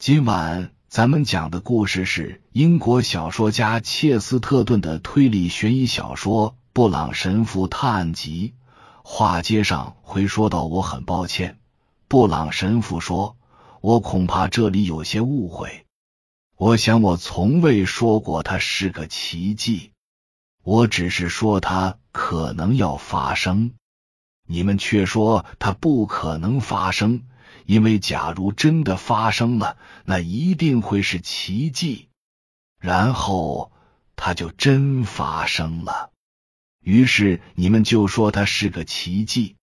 今晚咱们讲的故事是英国小说家切斯特顿的推理悬疑小说《布朗神父探案集》。话接上回说到，我很抱歉，布朗神父说，我恐怕这里有些误会。我想我从未说过它是个奇迹，我只是说它可能要发生。你们却说它不可能发生。因为假如真的发生了，那一定会是奇迹。然后它就真发生了。于是你们就说它是个奇迹。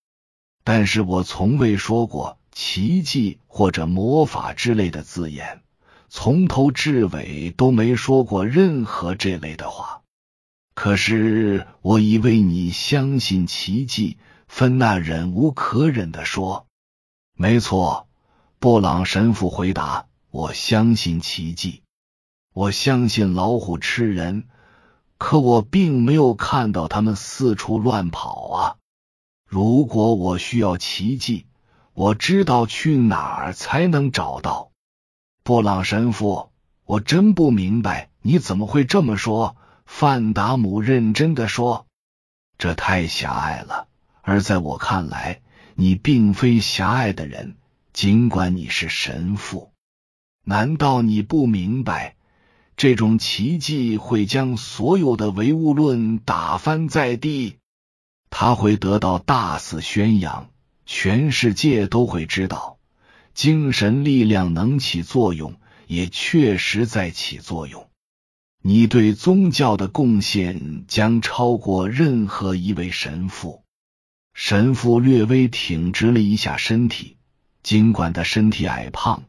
但是我从未说过奇迹或者魔法之类的字眼，从头至尾都没说过任何这类的话。可是我以为你相信奇迹，芬娜忍无可忍的说。没错，布朗神父回答：“我相信奇迹，我相信老虎吃人，可我并没有看到他们四处乱跑啊！如果我需要奇迹，我知道去哪儿才能找到。”布朗神父，我真不明白你怎么会这么说。”范达姆认真的说：“这太狭隘了，而在我看来。”你并非狭隘的人，尽管你是神父。难道你不明白，这种奇迹会将所有的唯物论打翻在地？他会得到大肆宣扬，全世界都会知道，精神力量能起作用，也确实在起作用。你对宗教的贡献将超过任何一位神父。神父略微挺直了一下身体，尽管他身体矮胖，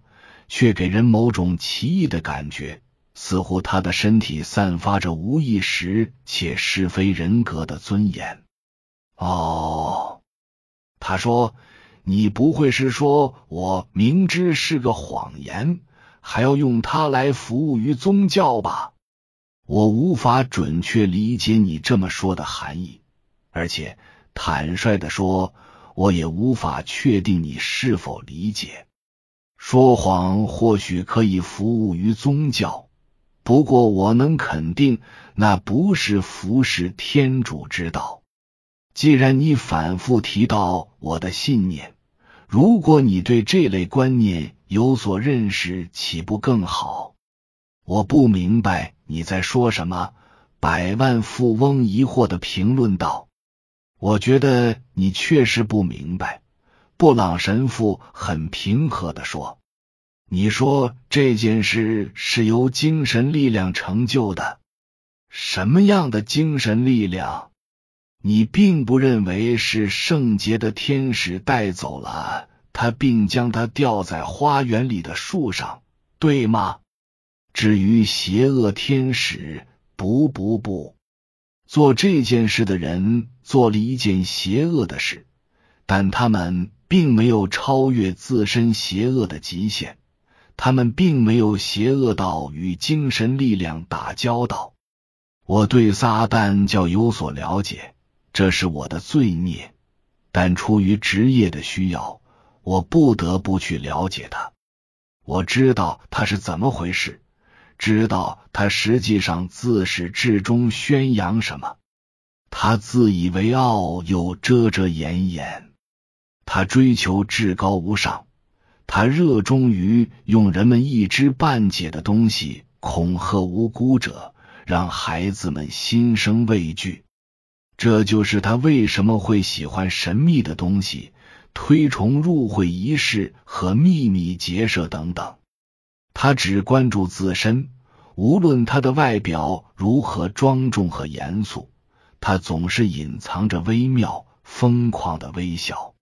却给人某种奇异的感觉，似乎他的身体散发着无意识且是非人格的尊严。哦，他说：“你不会是说我明知是个谎言，还要用它来服务于宗教吧？”我无法准确理解你这么说的含义，而且。坦率的说，我也无法确定你是否理解。说谎或许可以服务于宗教，不过我能肯定，那不是服侍天主之道。既然你反复提到我的信念，如果你对这类观念有所认识，岂不更好？我不明白你在说什么。百万富翁疑惑的评论道。我觉得你确实不明白，布朗神父很平和的说：“你说这件事是由精神力量成就的，什么样的精神力量？你并不认为是圣洁的天使带走了他，并将他吊在花园里的树上，对吗？至于邪恶天使，不不不。”做这件事的人做了一件邪恶的事，但他们并没有超越自身邪恶的极限，他们并没有邪恶到与精神力量打交道。我对撒旦教有所了解，这是我的罪孽，但出于职业的需要，我不得不去了解他。我知道他是怎么回事。知道他实际上自始至终宣扬什么，他自以为傲又遮遮掩掩，他追求至高无上，他热衷于用人们一知半解的东西恐吓无辜者，让孩子们心生畏惧。这就是他为什么会喜欢神秘的东西，推崇入会仪式和秘密结社等等。他只关注自身，无论他的外表如何庄重和严肃，他总是隐藏着微妙、疯狂的微笑。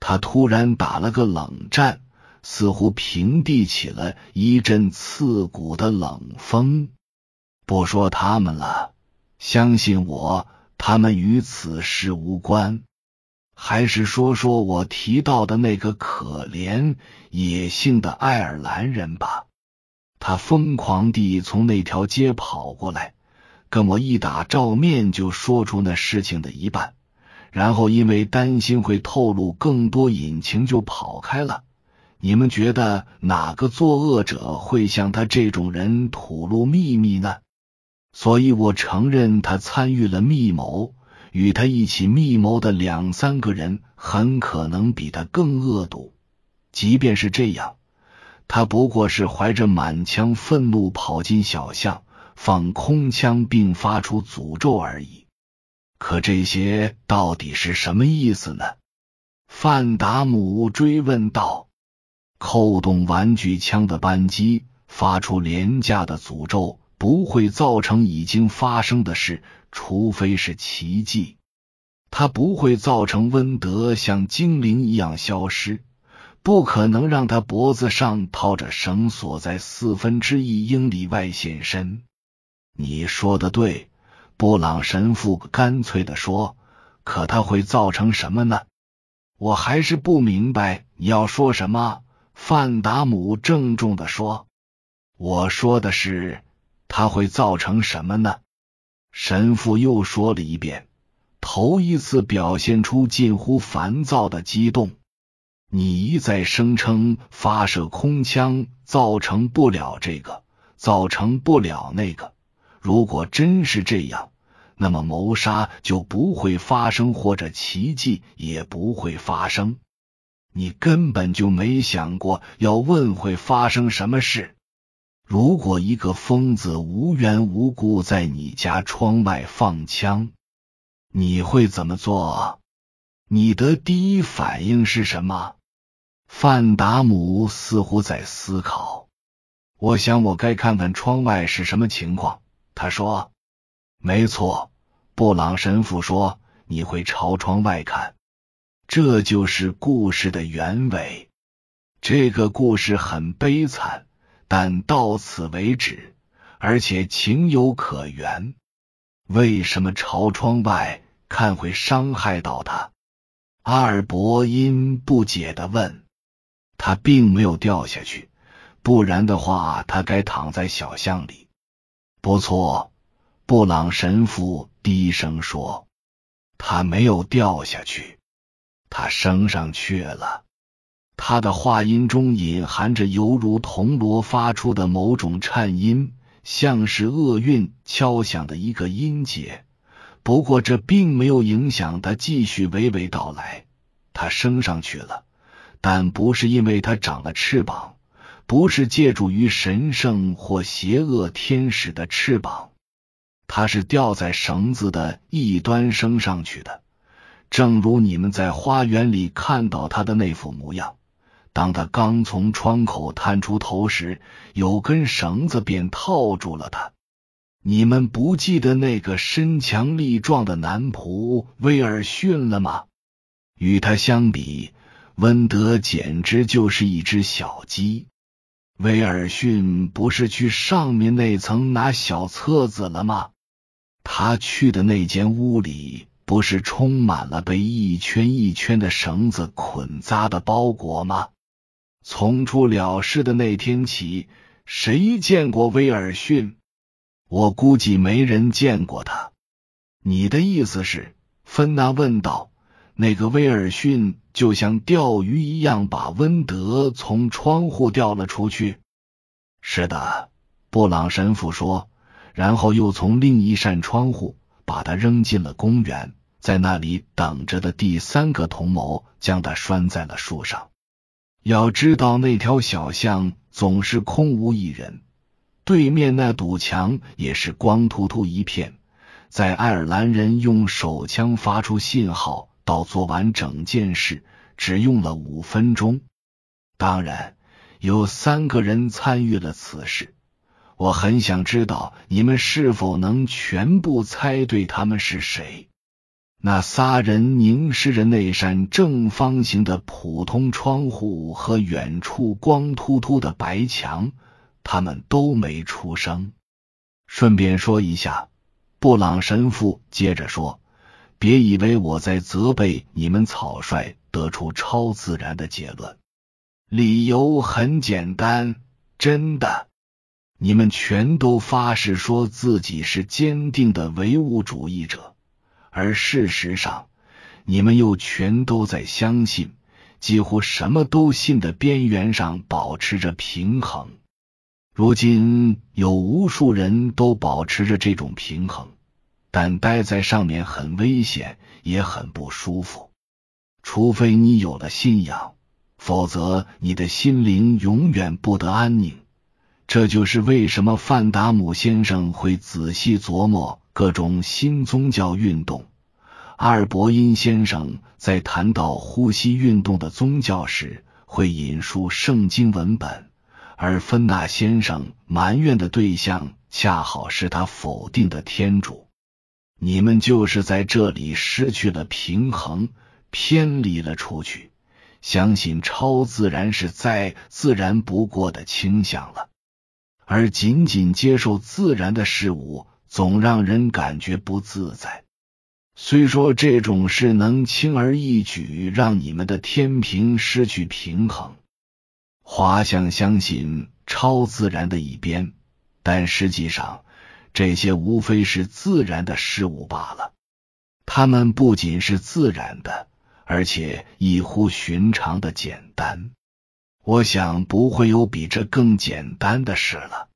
他突然打了个冷战，似乎平地起了一阵刺骨的冷风。不说他们了，相信我，他们与此事无关。还是说说我提到的那个可怜野性的爱尔兰人吧。他疯狂地从那条街跑过来，跟我一打照面，就说出那事情的一半，然后因为担心会透露更多隐情，就跑开了。你们觉得哪个作恶者会向他这种人吐露秘密呢？所以我承认他参与了密谋，与他一起密谋的两三个人很可能比他更恶毒。即便是这样，他不过是怀着满腔愤怒跑进小巷，放空枪并发出诅咒而已。可这些到底是什么意思呢？范达姆追问道。扣动玩具枪的扳机，发出廉价的诅咒，不会造成已经发生的事，除非是奇迹。它不会造成温德像精灵一样消失，不可能让他脖子上套着绳索在四分之一英里外现身。你说的对，布朗神父干脆的说。可他会造成什么呢？我还是不明白你要说什么。范达姆郑重的说：“我说的是，他会造成什么呢？”神父又说了一遍，头一次表现出近乎烦躁的激动。你一再声称发射空枪造成不了这个，造成不了那个。如果真是这样，那么谋杀就不会发生，或者奇迹也不会发生。你根本就没想过要问会发生什么事。如果一个疯子无缘无故在你家窗外放枪，你会怎么做？你的第一反应是什么？范达姆似乎在思考。我想我该看看窗外是什么情况。他说：“没错。”布朗神父说：“你会朝窗外看。”这就是故事的原委。这个故事很悲惨，但到此为止，而且情有可原。为什么朝窗外看会伤害到他？阿尔伯因不解的问。他并没有掉下去，不然的话，他该躺在小巷里。不错，布朗神父低声说，他没有掉下去。他升上去了，他的话音中隐含着犹如铜锣发出的某种颤音，像是厄运敲响的一个音节。不过这并没有影响他继续娓娓道来。他升上去了，但不是因为他长了翅膀，不是借助于神圣或邪恶天使的翅膀，他是吊在绳子的一端升上去的。正如你们在花园里看到他的那副模样，当他刚从窗口探出头时，有根绳子便套住了他。你们不记得那个身强力壮的男仆威尔逊了吗？与他相比，温德简直就是一只小鸡。威尔逊不是去上面那层拿小册子了吗？他去的那间屋里。不是充满了被一圈一圈的绳子捆扎的包裹吗？从出了事的那天起，谁见过威尔逊？我估计没人见过他。你的意思是？芬娜问道。那个威尔逊就像钓鱼一样，把温德从窗户钓了出去。是的，布朗神父说，然后又从另一扇窗户把他扔进了公园。在那里等着的第三个同谋将他拴在了树上。要知道，那条小巷总是空无一人，对面那堵墙也是光秃秃一片。在爱尔兰人用手枪发出信号到做完整件事，只用了五分钟。当然，有三个人参与了此事。我很想知道你们是否能全部猜对他们是谁。那仨人凝视着那扇正方形的普通窗户和远处光秃秃的白墙，他们都没出声。顺便说一下，布朗神父接着说：“别以为我在责备你们草率得出超自然的结论。理由很简单，真的，你们全都发誓说自己是坚定的唯物主义者。”而事实上，你们又全都在相信，几乎什么都信的边缘上保持着平衡。如今有无数人都保持着这种平衡，但待在上面很危险，也很不舒服。除非你有了信仰，否则你的心灵永远不得安宁。这就是为什么范达姆先生会仔细琢磨各种新宗教运动。阿尔伯因先生在谈到呼吸运动的宗教时，会引述圣经文本，而芬纳先生埋怨的对象恰好是他否定的天主。你们就是在这里失去了平衡，偏离了出去，相信超自然是再自然不过的倾向了，而仅仅接受自然的事物，总让人感觉不自在。虽说这种事能轻而易举让你们的天平失去平衡，滑向相信超自然的一边，但实际上这些无非是自然的事物罢了。它们不仅是自然的，而且异乎寻常的简单。我想不会有比这更简单的事了。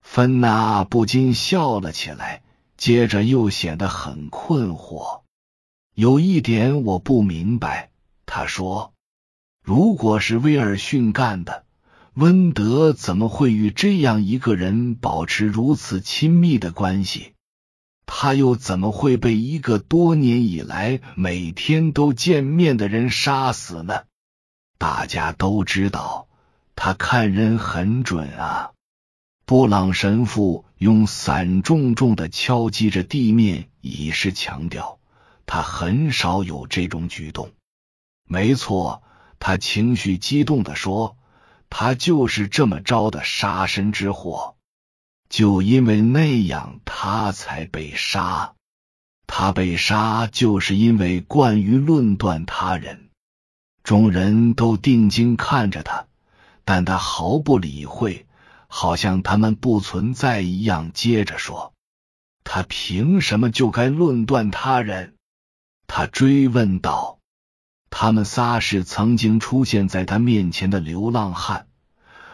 芬娜不禁笑了起来。接着又显得很困惑。有一点我不明白，他说：“如果是威尔逊干的，温德怎么会与这样一个人保持如此亲密的关系？他又怎么会被一个多年以来每天都见面的人杀死呢？大家都知道，他看人很准啊。”布朗神父用伞重重的敲击着地面，以示强调。他很少有这种举动。没错，他情绪激动的说：“他就是这么着的杀身之祸。就因为那样，他才被杀。他被杀，就是因为惯于论断他人。”众人都定睛看着他，但他毫不理会。好像他们不存在一样。接着说：“他凭什么就该论断他人？”他追问道：“他们仨是曾经出现在他面前的流浪汉，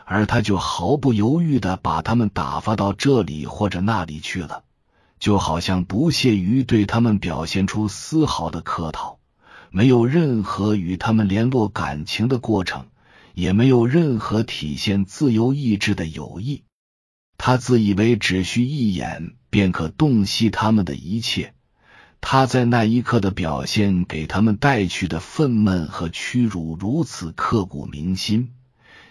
而他就毫不犹豫的把他们打发到这里或者那里去了，就好像不屑于对他们表现出丝毫的客套，没有任何与他们联络感情的过程。”也没有任何体现自由意志的友谊。他自以为只需一眼便可洞悉他们的一切。他在那一刻的表现，给他们带去的愤懑和屈辱如此刻骨铭心，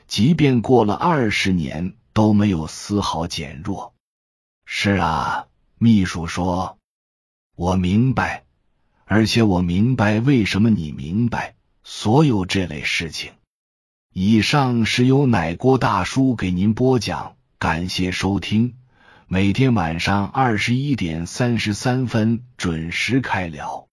即便过了二十年都没有丝毫减弱。是啊，秘书说：“我明白，而且我明白为什么你明白所有这类事情。”以上是由奶锅大叔给您播讲，感谢收听。每天晚上二十一点三十三分准时开聊。